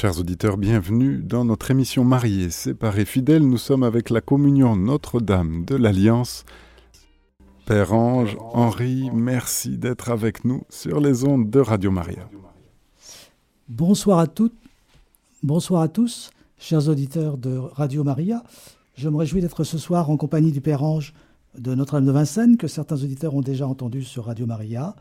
Chers auditeurs, bienvenue dans notre émission Mariés, séparés, fidèles. Nous sommes avec la communion Notre-Dame de l'Alliance. Père Ange, Henri, merci d'être avec nous sur les ondes de Radio Maria. Bonsoir à toutes, bonsoir à tous, chers auditeurs de Radio Maria. Je me réjouis d'être ce soir en compagnie du Père Ange de Notre-Dame de Vincennes, que certains auditeurs ont déjà entendu sur Radio Maria.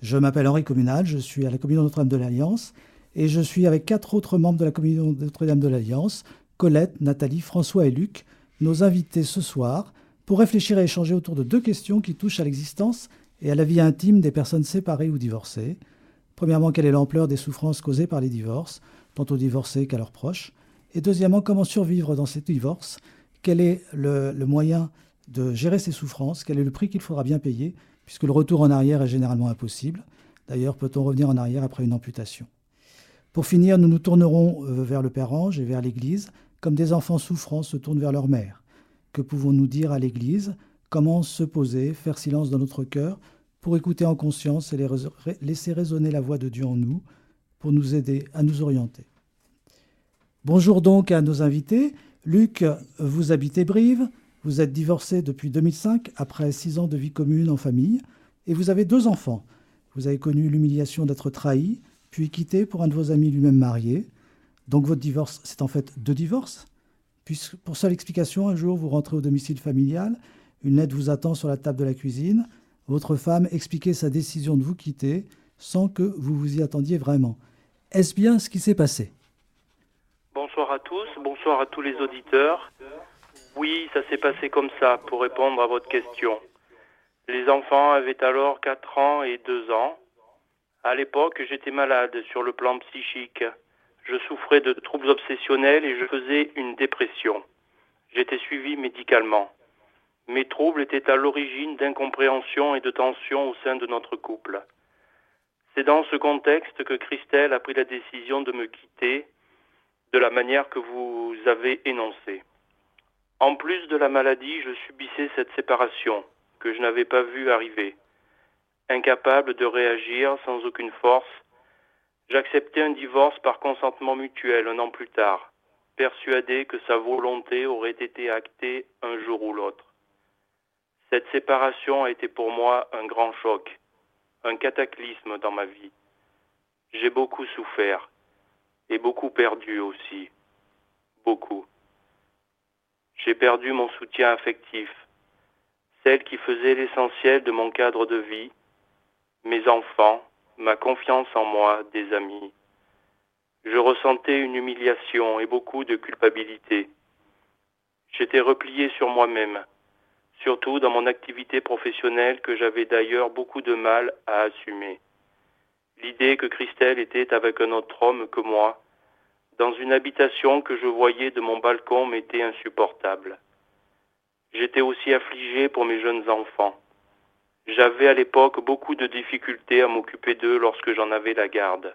Je m'appelle Henri Communal, je suis à la communion Notre-Dame de l'Alliance et je suis avec quatre autres membres de la communion Notre-Dame de l'Alliance, Colette, Nathalie, François et Luc, nos invités ce soir, pour réfléchir et échanger autour de deux questions qui touchent à l'existence et à la vie intime des personnes séparées ou divorcées. Premièrement, quelle est l'ampleur des souffrances causées par les divorces, tant aux divorcés qu'à leurs proches? Et deuxièmement, comment survivre dans ces divorces? Quel est le, le moyen de gérer ces souffrances? Quel est le prix qu'il faudra bien payer? Puisque le retour en arrière est généralement impossible. D'ailleurs, peut-on revenir en arrière après une amputation? Pour finir, nous nous tournerons euh, vers le Père Ange et vers l'Église, comme des enfants souffrants se tournent vers leur mère. Que pouvons-nous dire à l'Église? Comment se poser, faire silence dans notre cœur, pour écouter en conscience et laisser résonner la voix de Dieu en nous, pour nous aider à nous orienter? Bonjour donc à nos invités. Luc, vous habitez Brive, vous êtes divorcé depuis 2005 après six ans de vie commune en famille, et vous avez deux enfants. Vous avez connu l'humiliation d'être trahi, puis quitté pour un de vos amis lui-même marié. Donc votre divorce, c'est en fait deux divorces. Puisque pour seule explication, un jour vous rentrez au domicile familial, une lettre vous attend sur la table de la cuisine, votre femme expliquait sa décision de vous quitter sans que vous vous y attendiez vraiment. Est-ce bien ce qui s'est passé? Bonsoir à tous, bonsoir à tous les auditeurs. Oui, ça s'est passé comme ça, pour répondre à votre question. Les enfants avaient alors 4 ans et 2 ans. À l'époque, j'étais malade sur le plan psychique. Je souffrais de troubles obsessionnels et je faisais une dépression. J'étais suivi médicalement. Mes troubles étaient à l'origine d'incompréhension et de tension au sein de notre couple. C'est dans ce contexte que Christelle a pris la décision de me quitter de la manière que vous avez énoncée. En plus de la maladie, je subissais cette séparation que je n'avais pas vue arriver incapable de réagir sans aucune force, j'acceptais un divorce par consentement mutuel un an plus tard, persuadé que sa volonté aurait été actée un jour ou l'autre. Cette séparation a été pour moi un grand choc, un cataclysme dans ma vie. J'ai beaucoup souffert et beaucoup perdu aussi, beaucoup. J'ai perdu mon soutien affectif, celle qui faisait l'essentiel de mon cadre de vie, mes enfants, ma confiance en moi, des amis. Je ressentais une humiliation et beaucoup de culpabilité. J'étais replié sur moi-même, surtout dans mon activité professionnelle que j'avais d'ailleurs beaucoup de mal à assumer. L'idée que Christelle était avec un autre homme que moi, dans une habitation que je voyais de mon balcon m'était insupportable. J'étais aussi affligé pour mes jeunes enfants. J'avais à l'époque beaucoup de difficultés à m'occuper d'eux lorsque j'en avais la garde.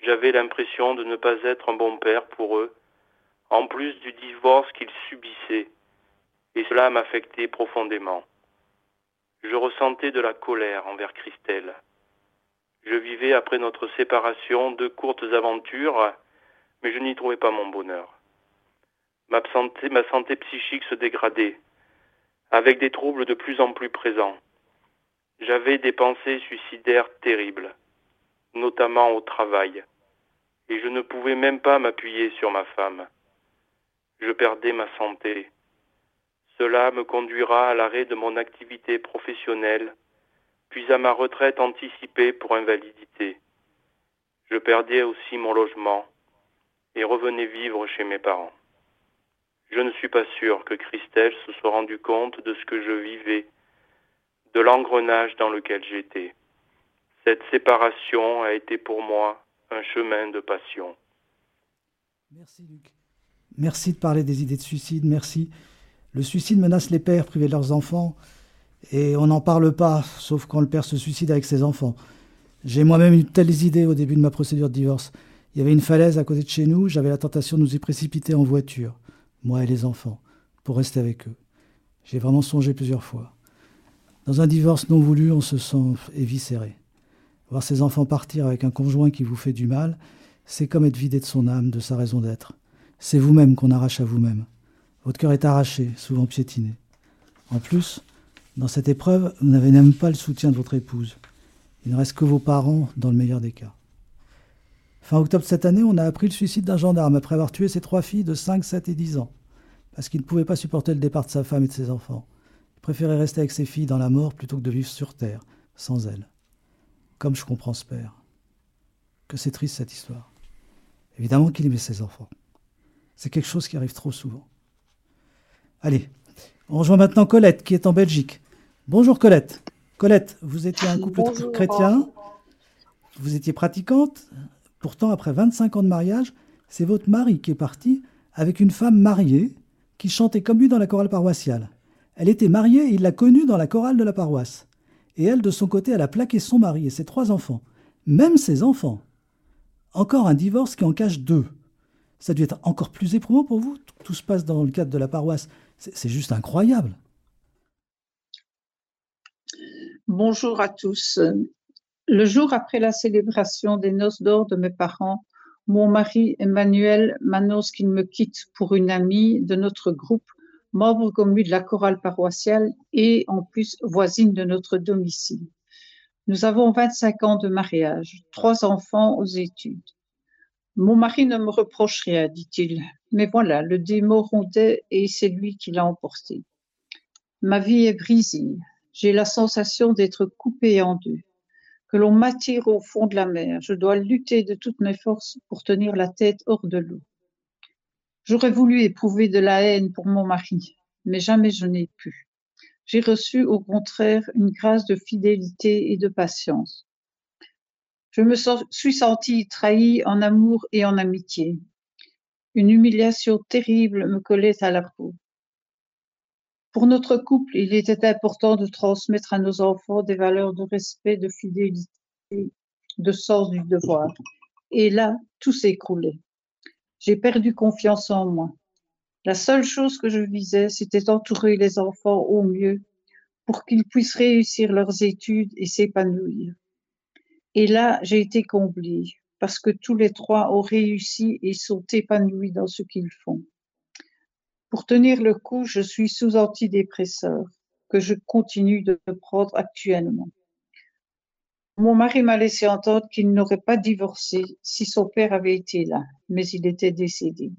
J'avais l'impression de ne pas être un bon père pour eux, en plus du divorce qu'ils subissaient, et cela m'affectait profondément. Je ressentais de la colère envers Christelle. Je vivais après notre séparation de courtes aventures, mais je n'y trouvais pas mon bonheur. Ma santé, ma santé psychique se dégradait, avec des troubles de plus en plus présents. J'avais des pensées suicidaires terribles, notamment au travail, et je ne pouvais même pas m'appuyer sur ma femme. Je perdais ma santé. Cela me conduira à l'arrêt de mon activité professionnelle, puis à ma retraite anticipée pour invalidité. Je perdais aussi mon logement et revenais vivre chez mes parents. Je ne suis pas sûr que Christelle se soit rendue compte de ce que je vivais de l'engrenage dans lequel j'étais. Cette séparation a été pour moi un chemin de passion. Merci Luc. Merci de parler des idées de suicide, merci. Le suicide menace les pères privés de leurs enfants et on n'en parle pas, sauf quand le père se suicide avec ses enfants. J'ai moi-même eu telles idées au début de ma procédure de divorce. Il y avait une falaise à côté de chez nous, j'avais la tentation de nous y précipiter en voiture, moi et les enfants, pour rester avec eux. J'ai vraiment songé plusieurs fois. Dans un divorce non voulu, on se sent éviscéré. Voir ses enfants partir avec un conjoint qui vous fait du mal, c'est comme être vidé de son âme, de sa raison d'être. C'est vous-même qu'on arrache à vous-même. Votre cœur est arraché, souvent piétiné. En plus, dans cette épreuve, vous n'avez même pas le soutien de votre épouse. Il ne reste que vos parents dans le meilleur des cas. Fin octobre cette année, on a appris le suicide d'un gendarme après avoir tué ses trois filles de 5, 7 et 10 ans, parce qu'il ne pouvait pas supporter le départ de sa femme et de ses enfants. Il préférait rester avec ses filles dans la mort plutôt que de vivre sur terre, sans elles. Comme je comprends ce père. Que c'est triste cette histoire. Évidemment qu'il aimait ses enfants. C'est quelque chose qui arrive trop souvent. Allez, on rejoint maintenant Colette qui est en Belgique. Bonjour Colette. Colette, vous étiez un couple chrétien, vous étiez pratiquante, pourtant après 25 ans de mariage, c'est votre mari qui est parti avec une femme mariée qui chantait comme lui dans la chorale paroissiale. Elle était mariée et il l'a connue dans la chorale de la paroisse. Et elle, de son côté, elle a plaqué son mari et ses trois enfants, même ses enfants. Encore un divorce qui en cache deux. Ça doit être encore plus éprouvant pour vous. Tout se passe dans le cadre de la paroisse. C'est juste incroyable. Bonjour à tous. Le jour après la célébration des noces d'or de mes parents, mon mari Emmanuel m'annonce qu'il me quitte pour une amie de notre groupe, membre commun de la chorale paroissiale et en plus voisine de notre domicile. Nous avons 25 ans de mariage, trois enfants aux études. Mon mari ne me reproche rien, dit-il, mais voilà, le démon rondait et c'est lui qui l'a emporté. Ma vie est brisée, j'ai la sensation d'être coupée en deux, que l'on m'attire au fond de la mer. Je dois lutter de toutes mes forces pour tenir la tête hors de l'eau. J'aurais voulu éprouver de la haine pour mon mari, mais jamais je n'ai pu. J'ai reçu au contraire une grâce de fidélité et de patience. Je me suis sentie trahie en amour et en amitié. Une humiliation terrible me collait à la peau. Pour notre couple, il était important de transmettre à nos enfants des valeurs de respect, de fidélité, de sens du devoir. Et là, tout s'écroulait. J'ai perdu confiance en moi. La seule chose que je visais, c'était entourer les enfants au mieux pour qu'ils puissent réussir leurs études et s'épanouir. Et là, j'ai été comblée parce que tous les trois ont réussi et sont épanouis dans ce qu'ils font. Pour tenir le coup, je suis sous antidépresseur que je continue de prendre actuellement. Mon mari m'a laissé entendre qu'il n'aurait pas divorcé si son père avait été là, mais il était décédé.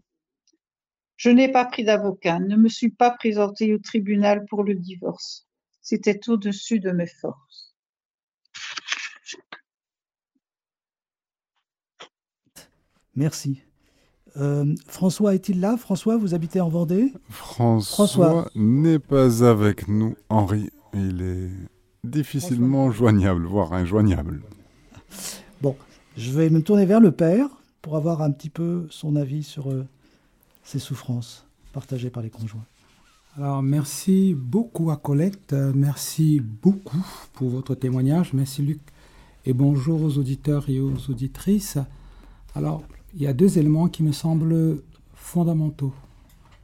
Je n'ai pas pris d'avocat, ne me suis pas présentée au tribunal pour le divorce. C'était au-dessus de mes forces. Merci. Euh, François est-il là? François, vous habitez en Vendée? François, n'est pas avec nous, Henri. Il est difficilement joignable, voire injoignable. Bon, je vais me tourner vers le père pour avoir un petit peu son avis sur euh, ces souffrances partagées par les conjoints. Alors, merci beaucoup à Colette, merci beaucoup pour votre témoignage, merci Luc, et bonjour aux auditeurs et aux auditrices. Alors, il y a deux éléments qui me semblent fondamentaux,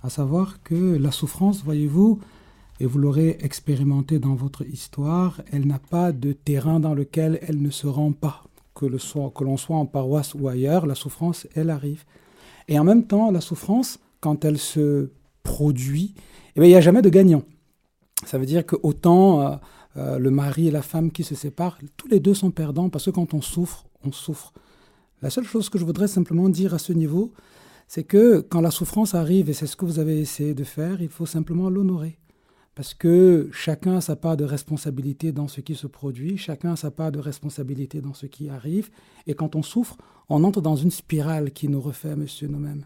à savoir que la souffrance, voyez-vous, et vous l'aurez expérimenté dans votre histoire, elle n'a pas de terrain dans lequel elle ne se rend pas. Que, l'on soit, en paroisse ou ailleurs, la souffrance, elle arrive. Et en même temps, la souffrance, quand elle se produit, eh il n'y a jamais de gagnant. Ça veut dire que autant euh, euh, le mari et la femme qui se séparent, tous les deux sont perdants parce que quand on souffre, on souffre. La seule chose que je voudrais simplement dire à ce niveau, c'est que quand la souffrance arrive, et c'est ce que vous avez essayé de faire, il faut simplement l'honorer. Parce que chacun a sa part de responsabilité dans ce qui se produit, chacun a sa part de responsabilité dans ce qui arrive, et quand on souffre, on entre dans une spirale qui nous refait, monsieur, nous-mêmes.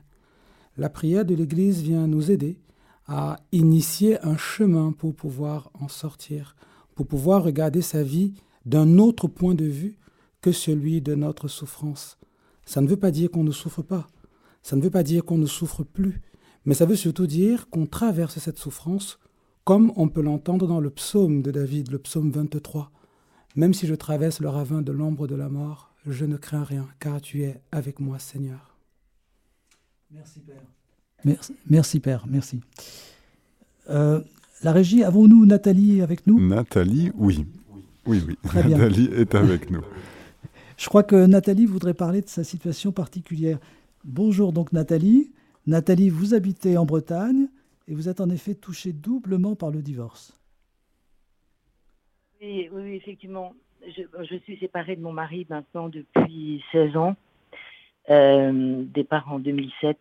La prière de l'Église vient nous aider à initier un chemin pour pouvoir en sortir, pour pouvoir regarder sa vie d'un autre point de vue que celui de notre souffrance. Ça ne veut pas dire qu'on ne souffre pas, ça ne veut pas dire qu'on ne souffre plus, mais ça veut surtout dire qu'on traverse cette souffrance comme on peut l'entendre dans le psaume de David, le psaume 23. Même si je traverse le ravin de l'ombre de la mort, je ne crains rien, car tu es avec moi, Seigneur. Merci, Père. Merci, merci Père, merci. Euh, la régie, avons-nous Nathalie avec nous? Nathalie, oui. Oui, oui. Nathalie est avec nous. Je crois que Nathalie voudrait parler de sa situation particulière. Bonjour donc Nathalie. Nathalie, vous habitez en Bretagne et vous êtes en effet touchée doublement par le divorce. Oui, oui, effectivement. Je, suis séparée de mon mari maintenant depuis 16 ans, euh, départ en 2007.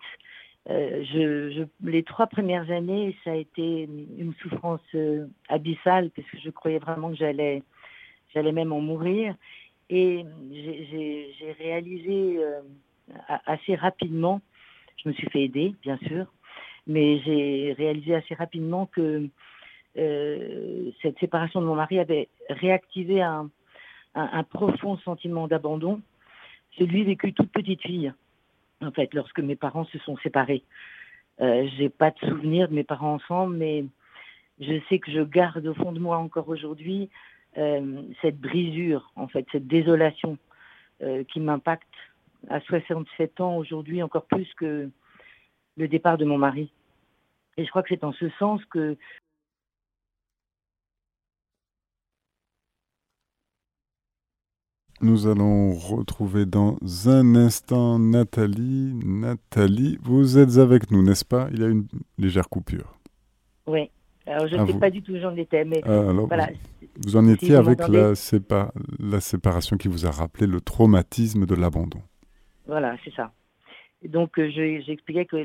Euh, les trois premières années, ça a été une souffrance euh, abyssale parce que je croyais vraiment que j'allais, j'allais même en mourir. Et j'ai réalisé assez rapidement, je me suis fait aider, bien sûr, mais j'ai réalisé assez rapidement que cette séparation de mon mari avait réactivé un, un profond sentiment d'abandon, celui vécu toute petite fille en fait, lorsque mes parents se sont séparés. Euh, j'ai pas de souvenir de mes parents ensemble, mais je sais que je garde au fond de moi encore aujourd'hui euh, cette brisure, en fait, cette désolation euh, qui m'impacte à 67 ans aujourd'hui encore plus que le départ de mon mari. Et je crois que c'est en ce sens que Nous allons retrouver dans un instant Nathalie. Nathalie, vous êtes avec nous, n'est-ce pas? Il y a une légère coupure. Oui. Alors, je ne sais pas du tout où j'en étais, mais ah, voilà. Vous, en étiez avec la, la, séparation qui vous a rappelé le traumatisme de l'abandon. Voilà, c'est ça. Donc, euh, j'expliquais que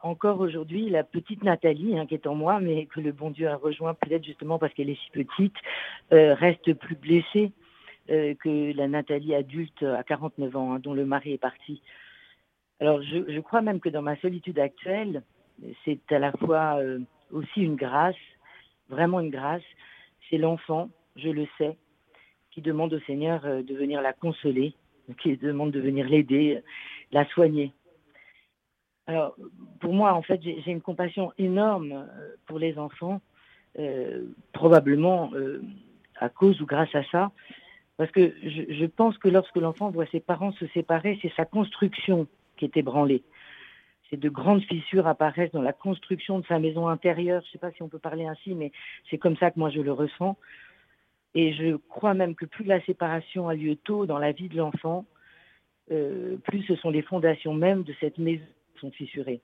encore aujourd'hui, la petite Nathalie, hein, qui est en moi, mais que le bon Dieu a rejoint peut-être justement parce qu'elle est si petite, euh, reste plus blessée euh, que la Nathalie adulte à 49 ans, hein, dont le mari est parti. Alors je, crois même que dans ma solitude actuelle, c'est à la fois aussi une grâce, vraiment une grâce. C'est l'enfant, je le sais, qui demande au Seigneur de venir la consoler, qui demande de venir l'aider, la soigner. Alors, pour moi, en fait, j'ai une compassion énorme pour les enfants, probablement à cause ou grâce à ça, parce que je, pense que lorsque l'enfant voit ses parents se séparer, c'est sa construction qui est ébranlée. C'est de grandes fissures apparaissent dans la construction de sa maison intérieure. Je ne sais pas si on peut parler ainsi, mais c'est comme ça que moi je le ressens. Et je crois même que plus la séparation a lieu tôt dans la vie de l'enfant, euh, plus ce sont les fondations même de cette maison sont fissurées.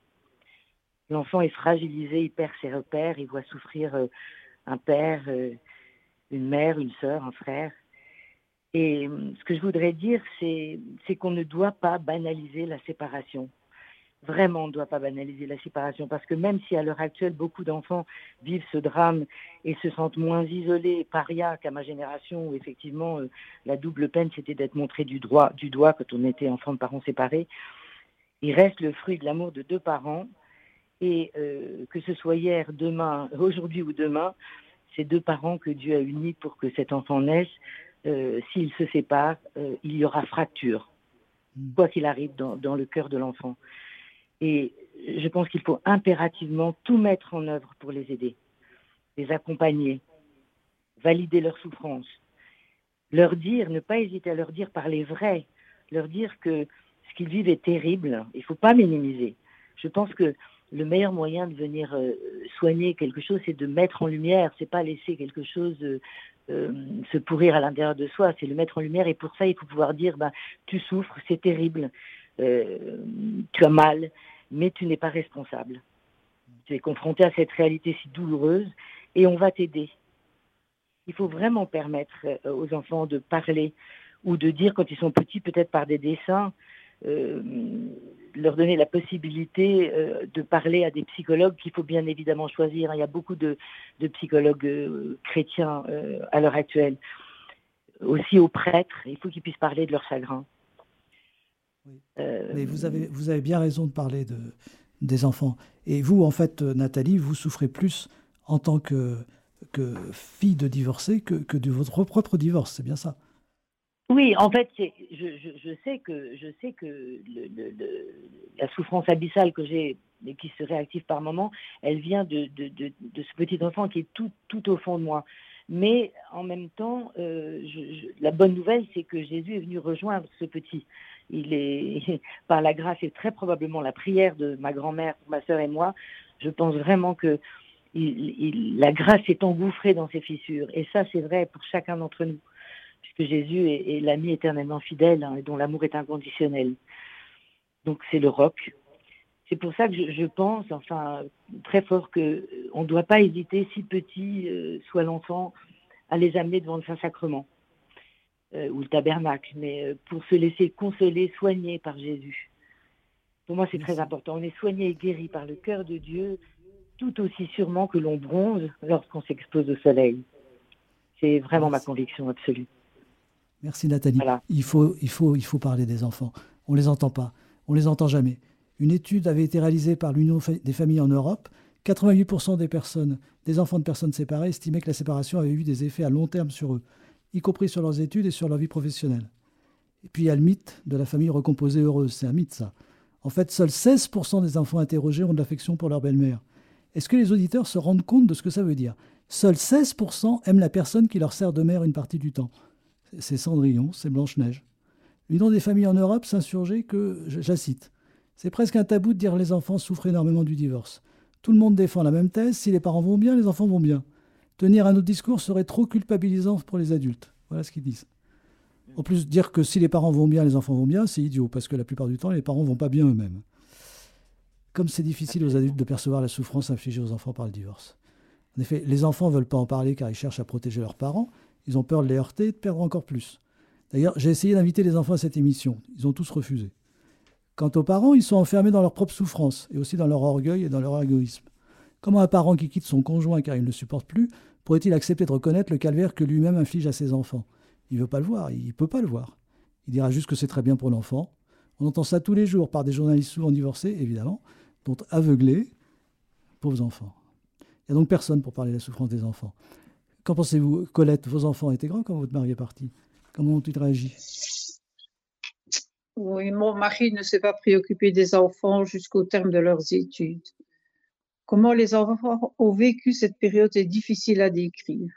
L'enfant est fragilisé, il perd ses repères, il voit souffrir euh, un père, euh, une mère, une sœur, un frère. Et euh, ce que je voudrais dire, c'est qu'on ne doit pas banaliser la séparation. Vraiment, on ne doit pas banaliser la séparation parce que même si à l'heure actuelle, beaucoup d'enfants vivent ce drame et se sentent moins isolés, parias qu'à ma génération où effectivement la double peine c'était d'être montré du, du doigt quand on était enfant de parents séparés, il reste le fruit de l'amour de deux parents et euh, que ce soit hier, demain, aujourd'hui ou demain, c'est deux parents que Dieu a unis pour que cet enfant naisse euh, s'ils se séparent, euh, il y aura fracture, hmm. quoi qu'il arrive dans, le cœur de l'enfant. Et je pense qu'il faut impérativement tout mettre en œuvre pour les aider, les accompagner, valider leur souffrance, leur dire, ne pas hésiter à leur dire par les vrais, leur dire que ce qu'ils vivent est terrible, il ne faut pas minimiser. Je pense que le meilleur moyen de venir euh, soigner quelque chose, c'est de mettre en lumière, c'est pas laisser quelque chose euh, se pourrir à l'intérieur de soi, c'est le mettre en lumière. Et pour ça, il faut pouvoir dire, bah, tu souffres, c'est terrible, euh, tu as mal, mais tu n'es pas responsable. Tu es confronté à cette réalité si douloureuse et on va t'aider. Il faut vraiment permettre euh, aux enfants de parler ou de dire quand ils sont petits, peut-être par des dessins, euh, leur donner la possibilité euh, de parler à des psychologues qu'il faut bien évidemment choisir. Il y a beaucoup de, psychologues euh, chrétiens à l'heure actuelle. Aussi aux prêtres, il faut qu'ils puissent parler de leur chagrin. Mais vous avez, vous avez bien raison de parler de, des enfants. Et vous, en fait, Nathalie, vous souffrez plus en tant que, que fille de divorcée que, que de votre propre divorce, c'est bien ça? Oui, en fait, je, je, je, sais que, je sais que le, le, la souffrance abyssale que j'ai et qui se réactive par moment, elle vient de, de, de, de, ce petit enfant qui est tout, tout au fond de moi. Mais en même temps, euh, je, la bonne nouvelle, c'est que Jésus est venu rejoindre ce petit. Il est, par la grâce et très probablement la prière de ma grand-mère, ma sœur et moi, je pense vraiment que il, il, la grâce est engouffrée dans ces fissures. Et ça, c'est vrai pour chacun d'entre nous puisque Jésus est, l'ami éternellement fidèle hein, et dont l'amour est inconditionnel. Donc c'est le roc. C'est pour ça que je, pense, enfin, très fort que on ne doit pas hésiter, si petit euh, soit l'enfant, à les amener devant le Saint-Sacrement euh, ou le tabernacle, mais euh, pour se laisser consoler, soigner par Jésus. Pour moi, c'est très important. On est soigné et guéri par le cœur de Dieu tout aussi sûrement que l'on bronze lorsqu'on s'expose au soleil. C'est vraiment ma conviction absolue. Merci Nathalie. Il, faut, il, faut, il faut parler des enfants. On ne les entend pas. On ne les entend jamais. Une étude avait été réalisée par l'Union des familles en Europe. 88% des personnes, des enfants de personnes séparées, estimaient que la séparation avait eu des effets à long terme sur eux, y compris sur leurs études et sur leur vie professionnelle. Et puis il y a le mythe de la famille recomposée heureuse. C'est un mythe, ça. En fait, seuls 16% des enfants interrogés ont de l'affection pour leur belle-mère. Est-ce que les auditeurs se rendent compte de ce que ça veut dire? Seuls 16% aiment la personne qui leur sert de mère une partie du temps. C'est Cendrillon, c'est Blanche-Neige. L'Union des familles en Europe s'insurgeait que, je, cite, c'est presque un tabou de dire que les enfants souffrent énormément du divorce. Tout le monde défend la même thèse, si les parents vont bien, les enfants vont bien. Tenir un autre discours serait trop culpabilisant pour les adultes. Voilà ce qu'ils disent. En plus, dire que si les parents vont bien, les enfants vont bien, c'est idiot, parce que la plupart du temps, les parents vont pas bien eux-mêmes. Comme c'est difficile aux adultes de percevoir la souffrance infligée aux enfants par le divorce. En effet, les enfants ne veulent pas en parler car ils cherchent à protéger leurs parents, ils ont peur de les heurter et de perdre encore plus. D'ailleurs, j'ai essayé d'inviter les enfants à cette émission. Ils ont tous refusé. Quant aux parents, ils sont enfermés dans leur propre souffrance et aussi dans leur orgueil et dans leur égoïsme. Comment un parent qui quitte son conjoint car il ne le supporte plus pourrait-il accepter de reconnaître le calvaire que lui-même inflige à ses enfants? Il ne veut pas le voir, il ne peut pas le voir. Il dira juste que c'est très bien pour l'enfant. On entend ça tous les jours par des journalistes souvent divorcés, évidemment, dont aveuglés, pauvres enfants. Il n'y a donc personne pour parler de la souffrance des enfants. Qu'en pensez-vous Colette, vos enfants étaient grands quand votre mari est parti? Comment ont-ils réagi? Oui, mon mari ne s'est pas préoccupé des enfants jusqu'au terme de leurs études. Comment les enfants ont vécu cette période est difficile à décrire.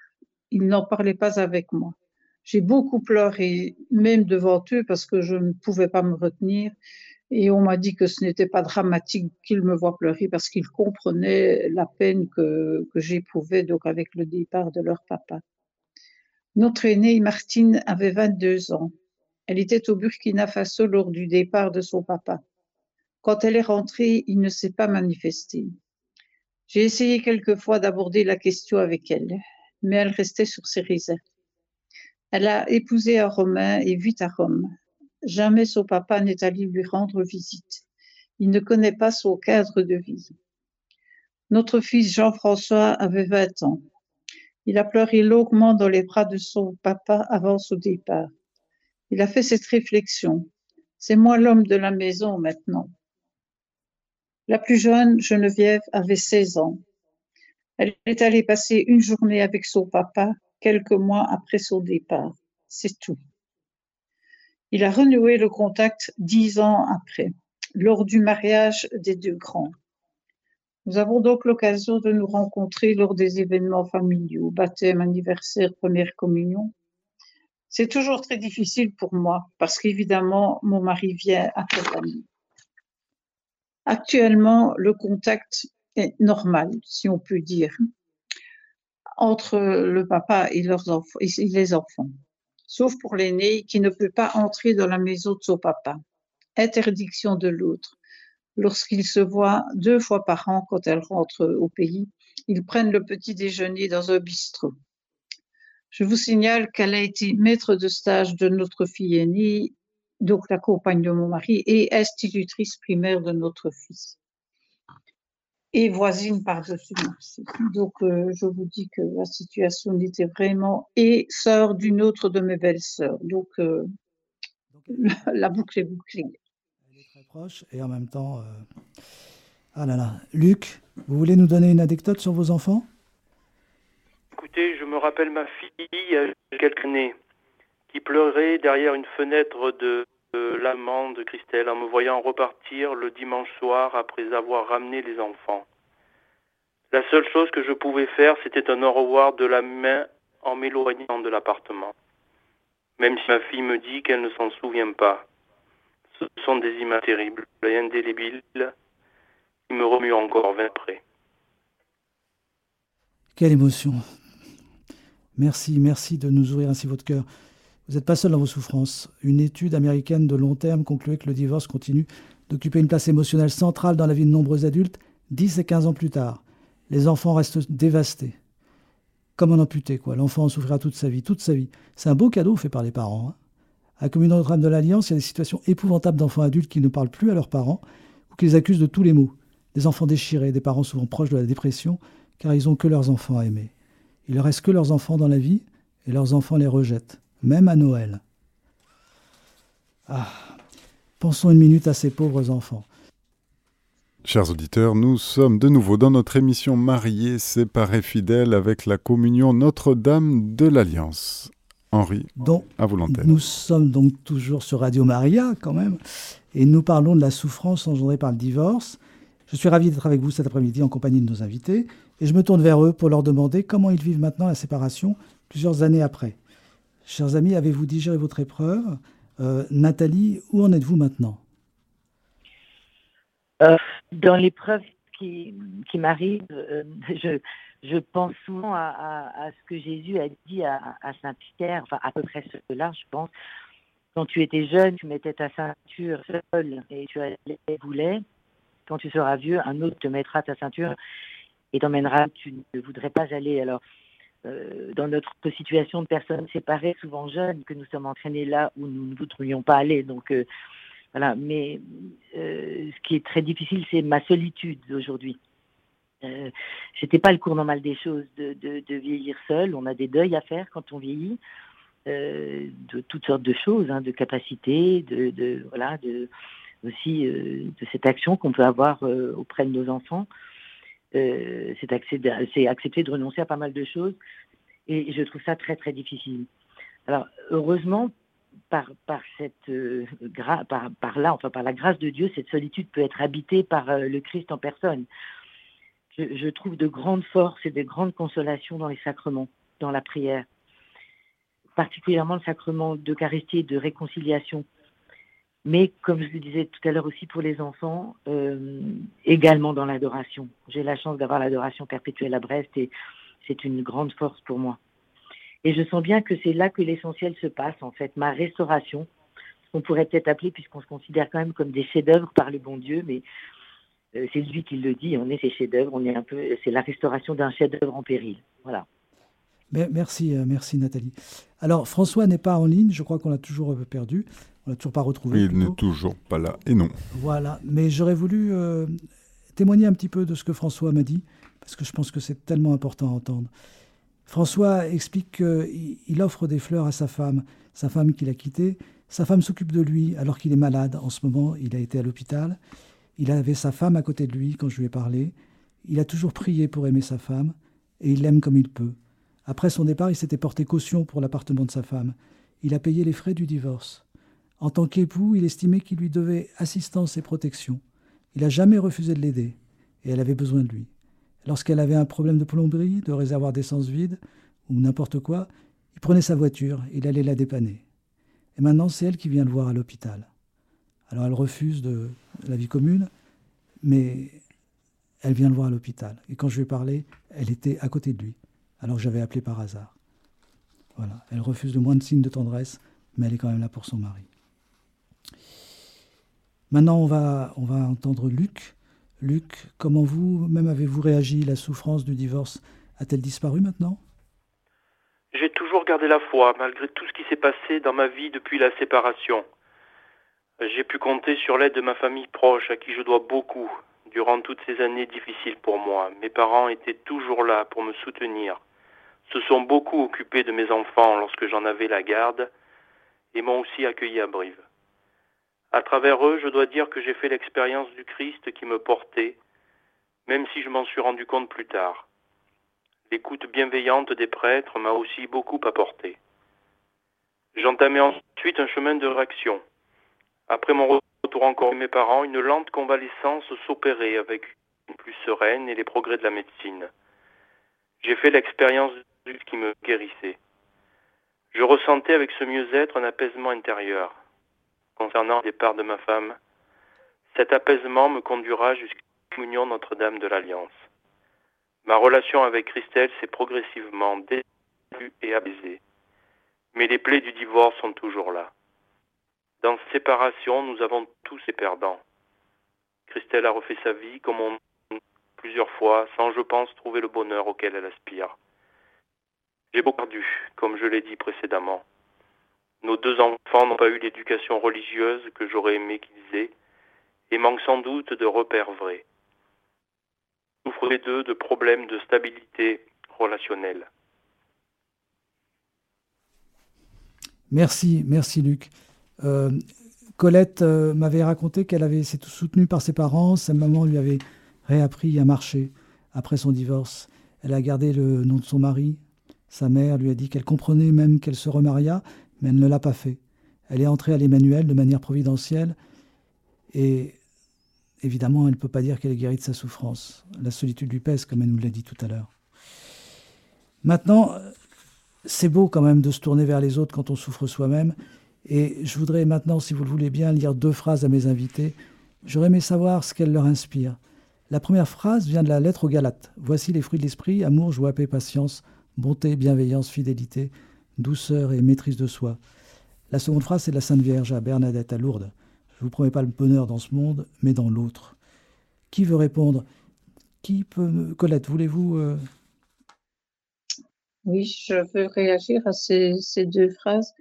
Ils n'en parlaient pas avec moi. J'ai beaucoup pleuré, même devant eux, parce que je ne pouvais pas me retenir. Et on m'a dit que ce n'était pas dramatique qu'ils me voient pleurer parce qu'ils comprenaient la peine que, que j'éprouvais donc avec le départ de leur papa. Notre aînée, Martine, avait 22 ans. Elle était au Burkina Faso lors du départ de son papa. Quand elle est rentrée, il ne s'est pas manifesté. J'ai essayé quelquefois d'aborder la question avec elle, mais elle restait sur ses réserves. Elle a épousé un Romain et vit à Rome. Jamais son papa n'est allé lui rendre visite. Il ne connaît pas son cadre de vie. Notre fils Jean-François avait 20 ans. Il a pleuré longuement dans les bras de son papa avant son départ. Il a fait cette réflexion. C'est moi l'homme de la maison maintenant. La plus jeune, Geneviève, avait 16 ans. Elle est allée passer une journée avec son papa quelques mois après son départ. C'est tout. Il a renoué le contact dix ans après, lors du mariage des deux grands. Nous avons donc l'occasion de nous rencontrer lors des événements familiaux, baptême, anniversaire, première communion. C'est toujours très difficile pour moi parce qu'évidemment, mon mari vient accompagner. Actuellement, le contact est normal, si on peut dire, entre le papa et les enfants sauf pour l'aîné qui ne peut pas entrer dans la maison de son papa. Interdiction de l'autre. Lorsqu'ils se voient deux fois par an quand elle rentre au pays, ils prennent le petit déjeuner dans un bistrot. Je vous signale qu'elle a été maître de stage de notre fille aînée, donc la compagne de mon mari, et institutrice primaire de notre fils et voisine par-dessus. Donc, euh, je vous dis que la situation était vraiment et sœur d'une autre de mes belles-sœurs. Donc, euh, la boucle est bouclée. Elle est très proche et en même temps. Euh, ah là là. Luc, vous voulez nous donner une anecdote sur vos enfants? Écoutez, je me rappelle ma fille, il y a quelques années, qui pleurait derrière une fenêtre de l'amant de Christelle en me voyant repartir le dimanche soir après avoir ramené les enfants. La seule chose que je pouvais faire, c'était un au revoir de la main en m'éloignant de l'appartement. Même si ma fille me dit qu'elle ne s'en souvient pas. Ce sont des images terribles et indélébiles qui me remuent encore vingt près. Quelle émotion. Merci, merci de nous ouvrir ainsi votre cœur. Vous n'êtes pas seul dans vos souffrances. Une étude américaine de long terme concluait que le divorce continue d'occuper une place émotionnelle centrale dans la vie de nombreux adultes 10 et 15 ans plus tard. Les enfants restent dévastés. Comme un amputé, quoi. L'enfant en souffrira toute sa vie, toute sa vie. C'est un beau cadeau fait par les parents. Hein. À Commune Notre-Dame de l'Alliance, il y a des situations épouvantables d'enfants adultes qui ne parlent plus à leurs parents ou qui les accusent de tous les maux. Des enfants déchirés, des parents souvent proches de la dépression, car ils n'ont que leurs enfants à aimer. Il ne reste que leurs enfants dans la vie, et leurs enfants les rejettent, même à Noël. Ah, pensons une minute à ces pauvres enfants. Chers auditeurs, nous sommes de nouveau dans notre émission Mariés, séparés, fidèles avec la communion Notre-Dame de l'Alliance. Henri, donc, à vous l'antenne. Nous sommes donc toujours sur Radio Maria quand même, et nous parlons de la souffrance engendrée par le divorce. Je suis ravi d'être avec vous cet après-midi en compagnie de nos invités, et je me tourne vers eux pour leur demander comment ils vivent maintenant la séparation plusieurs années après. Chers amis, avez-vous digéré votre épreuve euh, Nathalie, où en êtes-vous maintenant euh, Dans l'épreuve qui, qui m'arrive, euh, je, pense souvent à, ce que Jésus a dit à, Saint-Pierre, enfin à peu près cela, je pense. Quand tu étais jeune, tu mettais ta ceinture seule et tu allais boulet. Quand tu seras vieux, un autre te mettra ta ceinture et t'emmènera. Tu ne voudrais pas aller. Alors, euh, dans notre situation de personnes séparées, souvent jeunes, que nous sommes entraînés là où nous ne voudrions pas aller. Donc, euh, voilà. Mais euh, ce qui est très difficile, c'est ma solitude aujourd'hui. Euh, C'était pas le cours normal des choses de, de, vieillir seul. On a des deuils à faire quand on vieillit, de toutes sortes de choses, hein, de capacités, de, de, voilà, de aussi de cette action qu'on peut avoir auprès de nos enfants. Euh, c'est accepter, de renoncer à pas mal de choses, et je trouve ça très très difficile. Alors heureusement, par, par euh, là, enfin par la grâce de Dieu, cette solitude peut être habitée par euh, le Christ en personne je, trouve de grandes forces et de grandes consolations dans les sacrements, dans la prière, particulièrement le sacrement d'Eucharistie et de réconciliation. Mais comme je le disais tout à l'heure aussi pour les enfants, euh, également dans l'adoration. J'ai la chance d'avoir l'adoration perpétuelle à Brest et c'est une grande force pour moi. Et je sens bien que c'est là que l'essentiel se passe, en fait, ma restauration, on pourrait peut-être appeler, puisqu'on se considère quand même comme des chefs-d'œuvre par le bon Dieu, mais euh, c'est lui qui le dit, on est ses chefs-d'œuvre, on est un peu, c'est la restauration d'un chef-d'œuvre en péril. Voilà. Merci, euh, merci Nathalie. Alors François n'est pas en ligne, je crois qu'on l'a toujours perdu, on l'a toujours pas retrouvé. Il n'est toujours pas là, et non. Voilà, mais j'aurais voulu euh, témoigner un petit peu de ce que François m'a dit, parce que je pense que c'est tellement important à entendre. François explique qu'il offre des fleurs à sa femme, sa femme qu'il a quittée. Sa femme s'occupe de lui alors qu'il est malade. En ce moment, il a été à l'hôpital. Il avait sa femme à côté de lui quand je lui ai parlé. Il a toujours prié pour aimer sa femme, et il l'aime comme il peut. Après son départ, il s'était porté caution pour l'appartement de sa femme. Il a payé les frais du divorce. En tant qu'époux, il estimait qu'il lui devait assistance et protection. Il n'a jamais refusé de l'aider, et elle avait besoin de lui. Lorsqu'elle avait un problème de plomberie, de réservoir d'essence vide, ou n'importe quoi, il prenait sa voiture, il allait la dépanner. Et maintenant, c'est elle qui vient le voir à l'hôpital. Alors elle refuse de la vie commune, mais elle vient le voir à l'hôpital. Et quand je lui ai parlé, elle était à côté de lui, alors que j'avais appelé par hasard. Voilà, elle refuse de moins de signes de tendresse, mais elle est quand même là pour son mari. Maintenant, on va, on va entendre Luc. Luc, comment vous-même avez-vous réagi La souffrance du divorce a-t-elle disparu maintenant? J'ai toujours gardé la foi, malgré tout ce qui s'est passé dans ma vie depuis la séparation. J'ai pu compter sur l'aide de ma famille proche, à qui je dois beaucoup, durant toutes ces années difficiles pour moi. Mes parents étaient toujours là pour me soutenir, se sont beaucoup occupés de mes enfants lorsque j'en avais la garde, et m'ont aussi accueilli à Brive. À travers eux, je dois dire que j'ai fait l'expérience du Christ qui me portait, même si je m'en suis rendu compte plus tard. L'écoute bienveillante des prêtres m'a aussi beaucoup apporté. J'entamai ensuite un chemin de réaction après mon retour encore mes parents, une lente convalescence s'opérait avec une plus sereine et les progrès de la médecine. J'ai fait l'expérience qui me guérissait. Je ressentais avec ce mieux-être un apaisement intérieur. Concernant le départ de ma femme, cet apaisement me conduira jusqu'à communion Notre-Dame de l'Alliance. Ma relation avec Christelle s'est progressivement détendue et apaisée. Mais les plaies du divorce sont toujours là. Dans séparation, nous avons tous ces perdants. Christelle a refait sa vie comme on plusieurs fois, sans, je pense, trouver le bonheur auquel elle aspire. J'ai beaucoup perdu, comme je l'ai dit précédemment. Nos deux enfants n'ont pas eu l'éducation religieuse que j'aurais aimé qu'ils aient et manquent sans doute de repères vrais. Souffrent les deux de problèmes de stabilité relationnelle. Merci, merci Luc. Euh, Colette euh, m'avait raconté qu'elle avait été soutenue par ses parents. Sa maman lui avait réappris à marcher après son divorce. Elle a gardé le nom de son mari. Sa mère lui a dit qu'elle comprenait même qu'elle se remaria, mais elle ne l'a pas fait. Elle est entrée à l'Emmanuel de manière providentielle et évidemment, elle ne peut pas dire qu'elle est guérie de sa souffrance. La solitude lui pèse, comme elle nous l'a dit tout à l'heure. Maintenant, c'est beau quand même de se tourner vers les autres quand on souffre soi-même. Et je voudrais maintenant, si vous le voulez bien, lire deux phrases à mes invités. J'aurais aimé savoir ce qu'elles leur inspirent. La première phrase vient de la lettre aux Galates. Voici les fruits de l'esprit, amour, joie, paix, patience, bonté, bienveillance, fidélité, douceur et maîtrise de soi. La seconde phrase, c'est de la Sainte Vierge à Bernadette à Lourdes. Je ne vous promets pas le bonheur dans ce monde, mais dans l'autre. Qui veut répondre? Qui peut Colette, voulez-vous euh, Oui, je veux réagir à ces, deux phrases.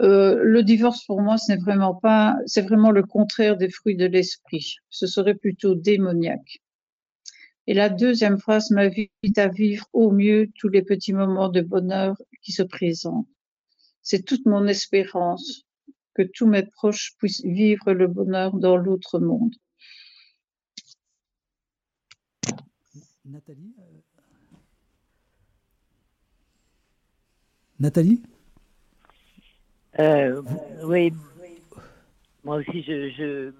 Euh, le divorce pour moi, ce n'est vraiment pas, c'est vraiment le contraire des fruits de l'esprit. Ce serait plutôt démoniaque. Et la deuxième phrase m'invite à vivre au mieux tous les petits moments de bonheur qui se présentent. C'est toute mon espérance que tous mes proches puissent vivre le bonheur dans l'autre monde. Nathalie euh, Nathalie? Euh, Oui, moi aussi, je,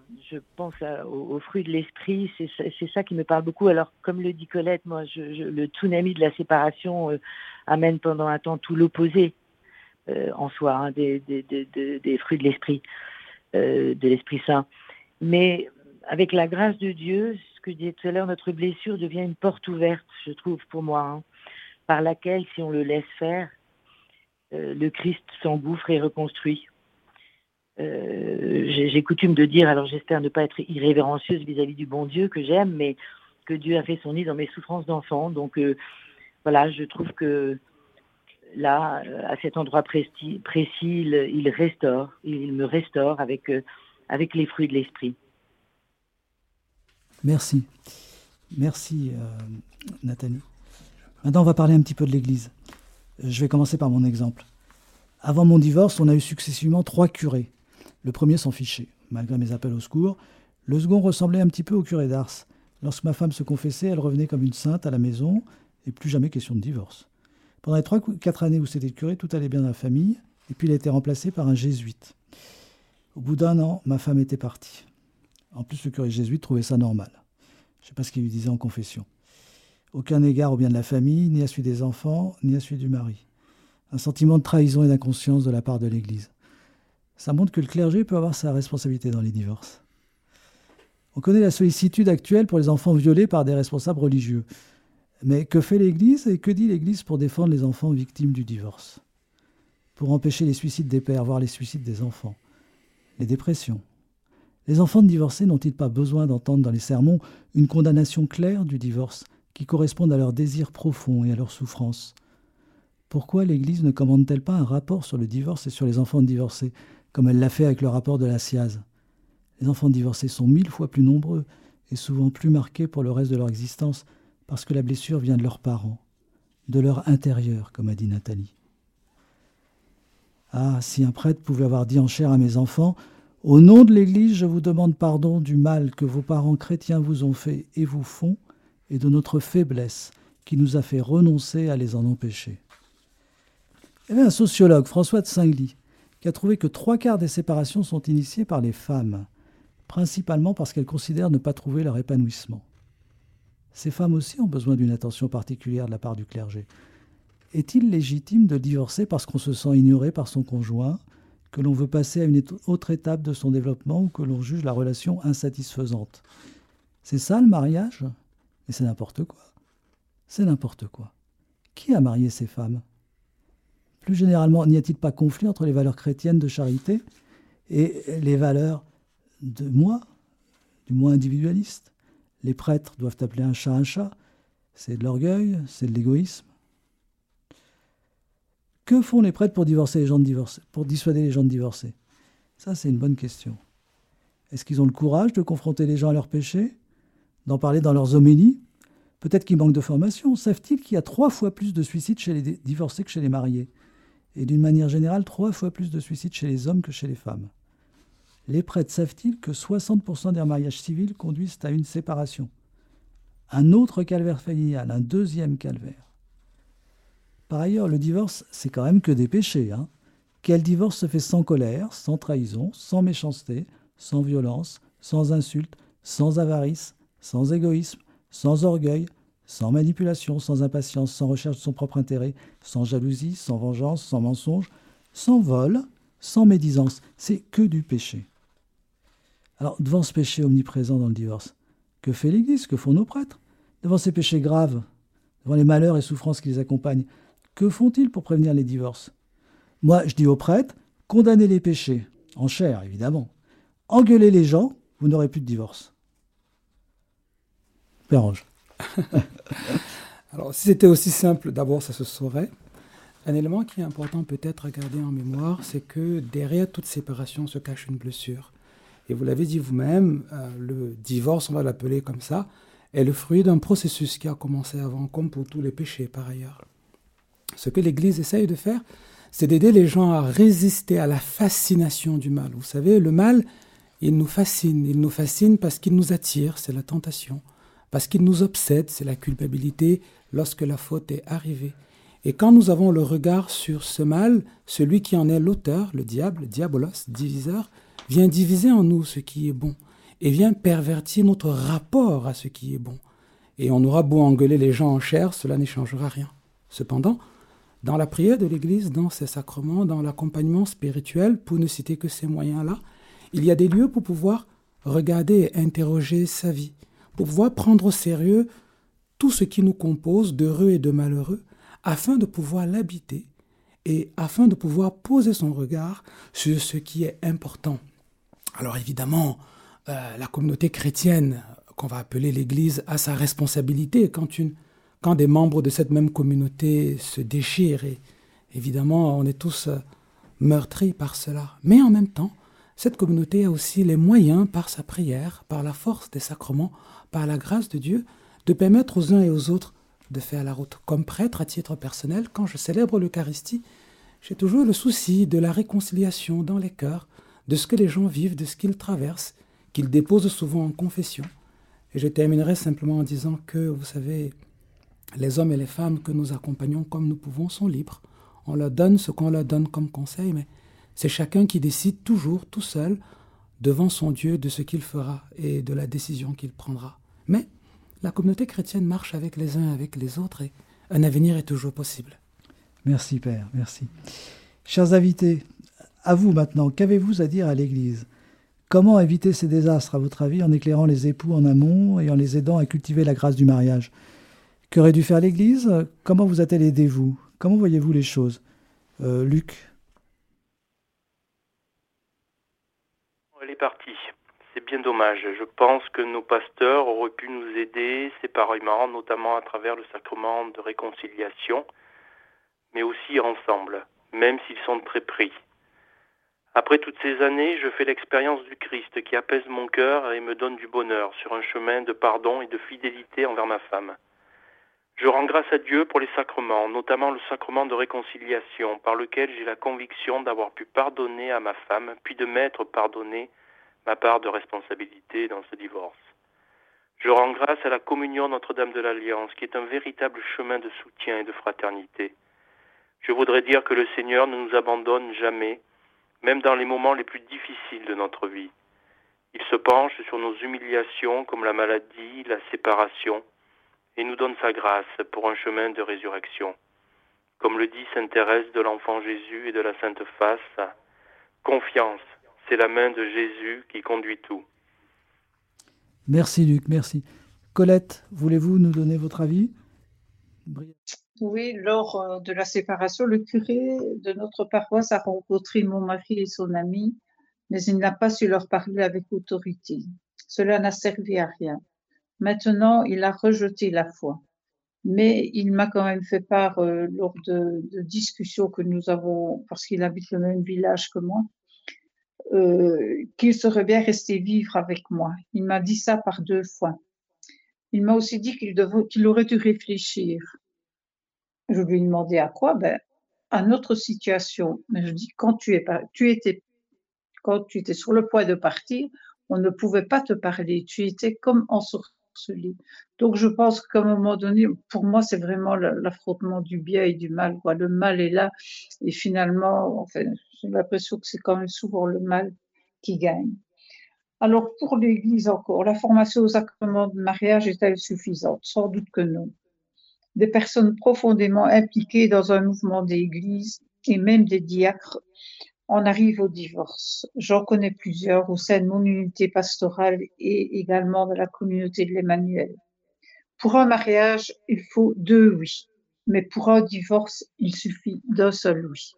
pense aux, fruits de l'esprit. C'est ça qui me parle beaucoup. Alors, comme le dit Colette, moi, je, le tsunami de la séparation euh, amène pendant un temps tout l'opposé euh, en soi, hein, des, fruits de l'esprit, euh, de l'Esprit Saint. Mais avec la grâce de Dieu, ce que je disais tout à l'heure, notre blessure devient une porte ouverte, je trouve, pour moi, hein, par laquelle, si on le laisse faire, le Christ s'engouffre et reconstruit. Euh, j'ai coutume de dire, alors j'espère ne pas être irrévérencieuse vis-à-vis du bon Dieu que j'aime, mais que Dieu a fait son nid dans mes souffrances d'enfant. Donc euh, voilà, je trouve que là, à cet endroit précis, il, restaure, il me restaure avec, euh, avec les fruits de l'esprit. Merci. Merci, Nathalie. Maintenant, on va parler un petit peu de l'Église. Je vais commencer par mon exemple. Avant mon divorce, on a eu successivement trois curés. Le premier s'en fichait, malgré mes appels au secours. Le second ressemblait un petit peu au curé d'Ars. Lorsque ma femme se confessait, elle revenait comme une sainte à la maison, et plus jamais question de divorce. Pendant les trois ou quatre années où c'était le curé, tout allait bien dans la famille, et puis il a été remplacé par un jésuite. Au bout d'un an, ma femme était partie. En plus, le curé jésuite trouvait ça normal. Je ne sais pas ce qu'il lui disait en confession. Aucun égard au bien de la famille, ni à celui des enfants, ni à celui du mari. Un sentiment de trahison et d'inconscience de la part de l'Église ça montre que le clergé peut avoir sa responsabilité dans les divorces. On connaît la sollicitude actuelle pour les enfants violés par des responsables religieux. Mais que fait l'Église et que dit l'Église pour défendre les enfants victimes du divorce? Pour empêcher les suicides des pères, voire les suicides des enfants, les dépressions. Les enfants de divorcés n'ont-ils pas besoin d'entendre dans les sermons une condamnation claire du divorce qui corresponde à leurs désirs profonds et à leurs souffrances? Pourquoi l'Église ne commande-t-elle pas un rapport sur le divorce et sur les enfants divorcés? Comme elle l'a fait avec le rapport de la SIAZ. Les enfants divorcés sont mille fois plus nombreux et souvent plus marqués pour le reste de leur existence parce que la blessure vient de leurs parents, de leur intérieur, comme a dit Nathalie. Ah, si un prêtre pouvait avoir dit en chair à mes enfants Au nom de l'Église, je vous demande pardon du mal que vos parents chrétiens vous ont fait et vous font, et de notre faiblesse qui nous a fait renoncer à les en empêcher. Il y un sociologue, François de Singly, qui a trouvé que trois quarts des séparations sont initiées par les femmes, principalement parce qu'elles considèrent ne pas trouver leur épanouissement. Ces femmes aussi ont besoin d'une attention particulière de la part du clergé. Est-il légitime de divorcer parce qu'on se sent ignoré par son conjoint, que l'on veut passer à une autre étape de son développement ou que l'on juge la relation insatisfaisante? C'est ça le mariage? Mais c'est n'importe quoi. C'est n'importe quoi. Qui a marié ces femmes? Plus généralement, n'y a-t-il pas conflit entre les valeurs chrétiennes de charité et les valeurs de moi, du moi individualiste? Les prêtres doivent appeler un chat un chat. C'est de l'orgueil, c'est de l'égoïsme. Que font les prêtres pour, divorcer les gens de divorcer, pour dissuader les gens de divorcer? Ça, c'est une bonne question. Est-ce qu'ils ont le courage de confronter les gens à leurs péchés D'en parler dans leurs homélies? Peut-être qu'ils manquent de formation. Savent-ils qu'il y a trois fois plus de suicides chez les divorcés que chez les mariés? Et d'une manière générale, trois fois plus de suicides chez les hommes que chez les femmes. Les prêtres savent-ils que 60% des mariages civils conduisent à une séparation? Un autre calvaire familial, un deuxième calvaire. Par ailleurs, le divorce, c'est quand même que des péchés. Hein Quel divorce se fait sans colère, sans trahison, sans méchanceté, sans violence, sans insulte, sans avarice, sans égoïsme, sans orgueil, sans manipulation, sans impatience, sans recherche de son propre intérêt, sans jalousie, sans vengeance, sans mensonge, sans vol, sans médisance. C'est que du péché. Alors, devant ce péché omniprésent dans le divorce, que fait l'Église? Que font nos prêtres? Devant ces péchés graves, devant les malheurs et souffrances qui les accompagnent, que font-ils pour prévenir les divorces? Moi, je dis aux prêtres, condamnez les péchés, en chair évidemment. Engueulez les gens, vous n'aurez plus de divorce. Pérange. Alors, si c'était aussi simple, d'abord, ça se saurait. Un élément qui est important peut-être à garder en mémoire, c'est que derrière toute séparation se cache une blessure. Et vous l'avez dit vous-même, euh, le divorce, on va l'appeler comme ça, est le fruit d'un processus qui a commencé avant, comme pour tous les péchés par ailleurs. Ce que l'Église essaye de faire, c'est d'aider les gens à résister à la fascination du mal. Vous savez, le mal, il nous fascine. Il nous fascine parce qu'il nous attire, c'est la tentation. Parce qu'il nous obsède, c'est la culpabilité lorsque la faute est arrivée. Et quand nous avons le regard sur ce mal, celui qui en est l'auteur, le diable, diabolos, diviseur, vient diviser en nous ce qui est bon et vient pervertir notre rapport à ce qui est bon. Et on aura beau engueuler les gens en chair, cela n'échangera rien. Cependant, dans la prière de l'Église, dans ses sacrements, dans l'accompagnement spirituel, pour ne citer que ces moyens-là, il y a des lieux pour pouvoir regarder et interroger sa vie, pour pouvoir prendre au sérieux tout ce qui nous compose d'heureux et de malheureux, afin de pouvoir l'habiter et afin de pouvoir poser son regard sur ce qui est important. Alors évidemment, euh, la communauté chrétienne, qu'on va appeler l'Église, a sa responsabilité quand, une, quand des membres de cette même communauté se déchirent. Et évidemment, on est tous euh, meurtris par cela. Mais en même temps, cette communauté a aussi les moyens, par sa prière, par la force des sacrements, par la grâce de Dieu, de permettre aux uns et aux autres de faire la route. Comme prêtre, à titre personnel, quand je célèbre l'Eucharistie, j'ai toujours le souci de la réconciliation dans les cœurs, de ce que les gens vivent, de ce qu'ils traversent, qu'ils déposent souvent en confession. Et je terminerai simplement en disant que, vous savez, les hommes et les femmes que nous accompagnons comme nous pouvons sont libres. On leur donne ce qu'on leur donne comme conseil, mais c'est chacun qui décide toujours tout seul devant son Dieu de ce qu'il fera et de la décision qu'il prendra. Mais la communauté chrétienne marche avec les uns avec les autres et un avenir est toujours possible. Merci Père, merci. Chers invités, à vous maintenant, qu'avez-vous à dire à l'Église? Comment éviter ces désastres, à votre avis, en éclairant les époux en amont et en les aidant à cultiver la grâce du mariage? Qu'aurait dû faire l'Église? Comment vous a-t-elle aidé, vous? Comment voyez-vous les choses? Euh, Luc? Partie. C'est bien dommage. Je pense que nos pasteurs auraient pu nous aider séparément, notamment à travers le sacrement de réconciliation, mais aussi ensemble, même s'ils sont très pris. Après toutes ces années, je fais l'expérience du Christ qui apaise mon cœur et me donne du bonheur sur un chemin de pardon et de fidélité envers ma femme. Je rends grâce à Dieu pour les sacrements, notamment le sacrement de réconciliation, par lequel j'ai la conviction d'avoir pu pardonner à ma femme, puis de m'être pardonné ma part de responsabilité dans ce divorce. Je rends grâce à la communion Notre-Dame de l'Alliance, qui est un véritable chemin de soutien et de fraternité. Je voudrais dire que le Seigneur ne nous abandonne jamais, même dans les moments les plus difficiles de notre vie. Il se penche sur nos humiliations comme la maladie, la séparation, et nous donne sa grâce pour un chemin de résurrection. Comme le dit Sainte Thérèse de l'Enfant Jésus et de la Sainte Face, confiance, c'est la main de Jésus qui conduit tout. Merci Luc, merci. Colette, voulez-vous nous donner votre avis? Oui, lors euh, de la séparation, le curé de notre paroisse a rencontré mon mari et son ami, mais il n'a pas su leur parler avec autorité. Cela n'a servi à rien. Maintenant, il a rejeté la foi. Mais il m'a quand même fait part euh, lors de, discussions que nous avons, parce qu'il habite le même village que moi, euh, qu'il serait bien resté vivre avec moi. Il m'a dit ça par deux fois. Il m'a aussi dit qu'il aurait dû réfléchir. Je lui ai demandé à quoi? Ben, à notre situation. Mais je dis, quand tu, étais, quand tu étais sur le point de partir, on ne pouvait pas te parler. Tu étais comme Donc, je pense qu'à un moment donné, pour moi, c'est vraiment l'affrontement du bien et du mal. Le mal est là. Et finalement, j'ai l'impression que c'est quand même souvent le mal qui gagne. Alors, pour l'Église encore, la formation aux sacrements de mariage est-elle suffisante? Sans doute que non des personnes profondément impliquées dans un mouvement d'Église et même des diacres en arrivent au divorce. J'en connais plusieurs au sein de mon unité pastorale et également de la communauté de l'Emmanuel. Pour un mariage, il faut deux oui, mais pour un divorce, il suffit d'un seul oui.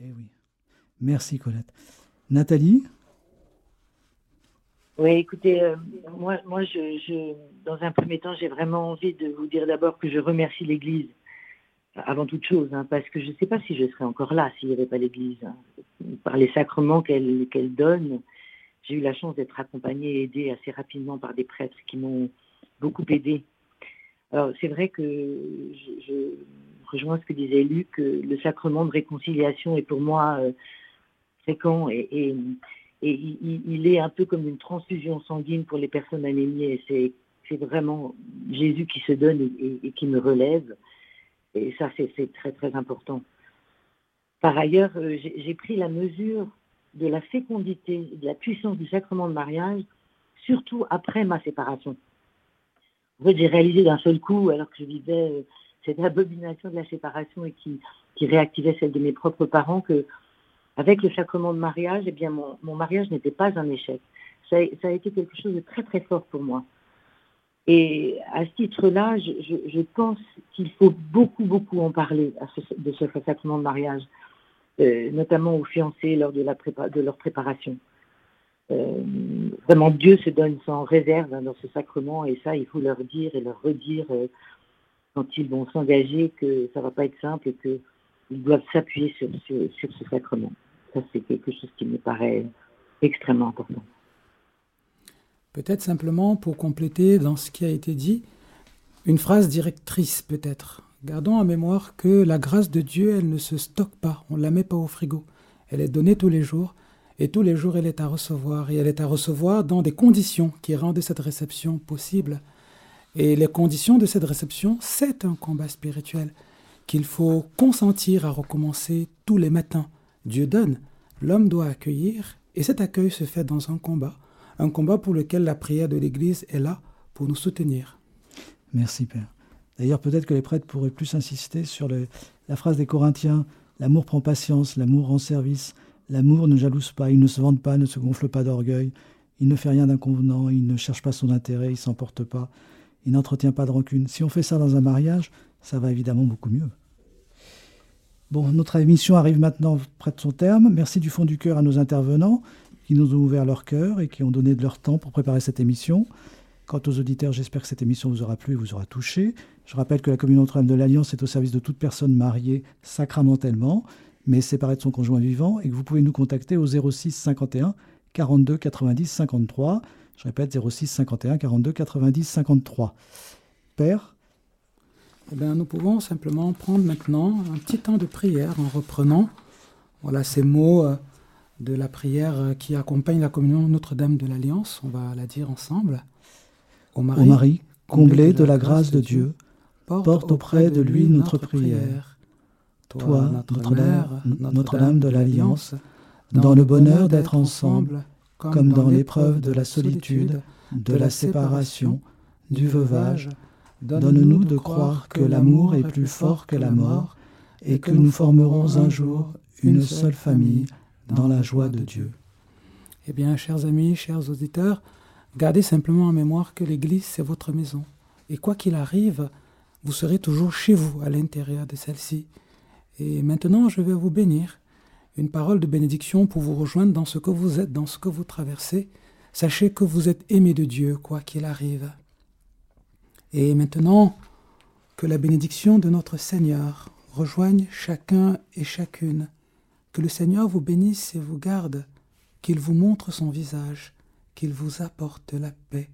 Eh oui. Merci Colette. Nathalie? Oui, écoutez, euh, moi, moi je, dans un premier temps, j'ai vraiment envie de vous dire d'abord que je remercie l'Église avant toute chose, hein, parce que je ne sais pas si je serais encore là s'il n'y avait pas l'Église. Hein. Par les sacrements qu'elle donne, j'ai eu la chance d'être accompagnée et aidée assez rapidement par des prêtres qui m'ont beaucoup aidée. Alors, c'est vrai que je, rejoins ce que disait Luc, le sacrement de réconciliation est pour moi euh, fréquent et il, est un peu comme une transfusion sanguine pour les personnes anémiées. C'est vraiment Jésus qui se donne et, qui me relève. Et ça, c'est, très, très important. Par ailleurs, euh, j'ai, pris la mesure de la fécondité, de la puissance du sacrement de mariage, surtout après ma séparation. En fait, j'ai réalisé d'un seul coup, alors que je vivais euh, cette abomination de la séparation et qui, qui réactivait celle de mes propres parents, que avec le sacrement de mariage, eh bien, mon, mariage n'était pas un échec. Ça, a été quelque chose de très très fort pour moi. Et à ce titre-là, je, pense qu'il faut beaucoup beaucoup en parler de ce sacrement de mariage, euh, notamment aux fiancés lors de, la de leur préparation. Euh, vraiment, Dieu se donne sans réserve hein, dans ce sacrement, et ça, il faut leur dire et leur redire euh, quand ils vont s'engager que ça va pas être simple et qu'ils doivent s'appuyer sur ce sacrement. Ça, c'est quelque chose qui me paraît extrêmement important. Peut-être simplement pour compléter dans ce qui a été dit, une phrase directrice peut-être. Gardons en mémoire que la grâce de Dieu, elle ne se stocke pas, on ne la met pas au frigo. Elle est donnée tous les jours, et tous les jours elle est à recevoir, et elle est à recevoir dans des conditions qui rendent cette réception possible. Et les conditions de cette réception, c'est un combat spirituel qu'il faut consentir à recommencer tous les matins, Dieu donne, l'homme doit accueillir, et cet accueil se fait dans un combat, un combat pour lequel la prière de l'Église est là pour nous soutenir. Merci Père. D'ailleurs, peut-être que les prêtres pourraient plus insister sur la phrase des Corinthiens, l'amour prend patience, l'amour rend service, l'amour ne jalouse pas, il ne se vante pas, ne se gonfle pas d'orgueil, il ne fait rien d'inconvenant, il ne cherche pas son intérêt, il s'emporte pas, il n'entretient pas de rancune. Si on fait ça dans un mariage, ça va évidemment beaucoup mieux. Bon, notre émission arrive maintenant près de son terme. Merci du fond du cœur à nos intervenants qui nous ont ouvert leur cœur et qui ont donné de leur temps pour préparer cette émission. Quant aux auditeurs, j'espère que cette émission vous aura plu et vous aura touché. Je rappelle que la Notre-Dame de l'Alliance est au service de toute personne mariée sacramentellement, mais séparée de son conjoint vivant, et que vous pouvez nous contacter au 06 51 42 90 53. Je répète, 06 51 42 90 53. Père, eh bien, nous pouvons simplement prendre maintenant un petit temps de prière en reprenant voilà, ces mots euh, de la prière euh, qui accompagne la communion Notre-Dame de l'Alliance. On va la dire ensemble. Au Marie, comblé de la grâce de Dieu, porte auprès de lui notre prière. Toi, notre Mère, Notre-Dame de l'Alliance, dans le bonheur d'être ensemble, comme dans l'épreuve de la solitude, de la séparation, du veuvage, Donne-nous de croire que l'amour est plus fort que la mort et que nous formerons un jour une seule famille dans la joie de Dieu. Eh bien, chers amis, chers auditeurs, gardez simplement en mémoire que l'Église, c'est votre maison. Et quoi qu'il arrive, vous serez toujours chez vous, à l'intérieur de celle-ci. Et maintenant, je vais vous bénir. Une parole de bénédiction pour vous rejoindre dans ce que vous êtes, dans ce que vous traversez. Sachez que vous êtes aimé de Dieu, quoi qu'il arrive. Et maintenant, que la bénédiction de notre Seigneur rejoigne chacun et chacune. Que le Seigneur vous bénisse et vous garde, qu'il vous montre son visage, qu'il vous apporte la paix,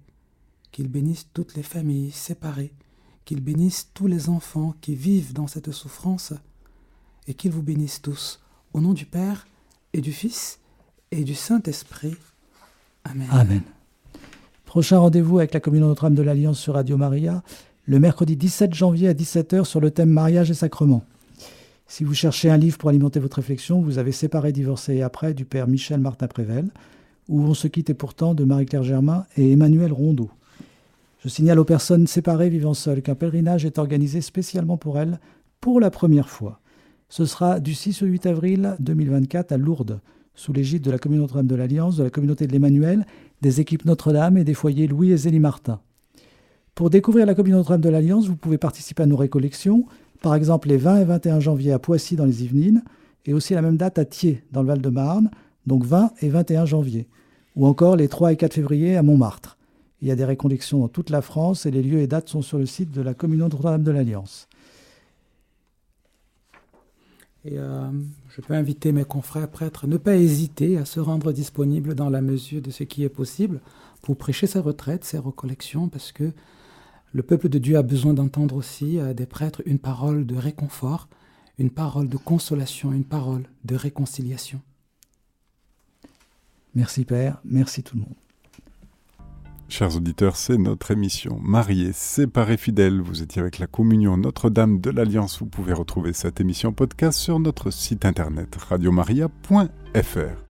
qu'il bénisse toutes les familles séparées, qu'il bénisse tous les enfants qui vivent dans cette souffrance, et qu'il vous bénisse tous, au nom du Père et du Fils et du Saint-Esprit. Amen. Prochain rendez-vous avec la Communion Notre-Dame de l'Alliance sur Radio Maria, le mercredi 17 janvier à 17h sur le thème Mariage et Sacrement. Si vous cherchez un livre pour alimenter votre réflexion, vous avez Séparé, divorcé et après du père Michel Martin Prével, où On se quitte et pourtant de Marie-Claire Germain et Emmanuel Rondeau. Je signale aux personnes séparées vivant seules qu'un pèlerinage est organisé spécialement pour elles pour la première fois. Ce sera du 6 au 8 avril 2024 à Lourdes, sous l'égide de la communauté Notre-Dame de l'Alliance, de la communauté de l'Emmanuel, des équipes Notre-Dame et des foyers Louis et Zélie Martin. Pour découvrir la communauté Notre-Dame de l'Alliance, vous pouvez participer à nos récollections, par exemple les 20 et 21 janvier à Poissy dans les Yvelines, et aussi la même date à Thiers dans le Val-de-Marne, donc 20 et 21 janvier, ou encore les 3 et 4 février à Montmartre. Il y a des récollections dans toute la France et les lieux et dates sont sur le site de la communauté Notre-Dame de l'Alliance. Et euh, je peux inviter mes confrères prêtres à ne pas hésiter à se rendre disponibles dans la mesure de ce qui est possible pour prêcher ces retraites, ces recollections, parce que le peuple de Dieu a besoin d'entendre aussi euh, des prêtres une parole de réconfort, une parole de consolation, une parole de réconciliation. Merci Père, merci tout le monde. Chers auditeurs, c'est notre émission Mariés, séparés fidèles. Vous étiez avec la communion Notre-Dame de l'Alliance. Vous pouvez retrouver cette émission podcast sur notre site internet radiomaria.fr.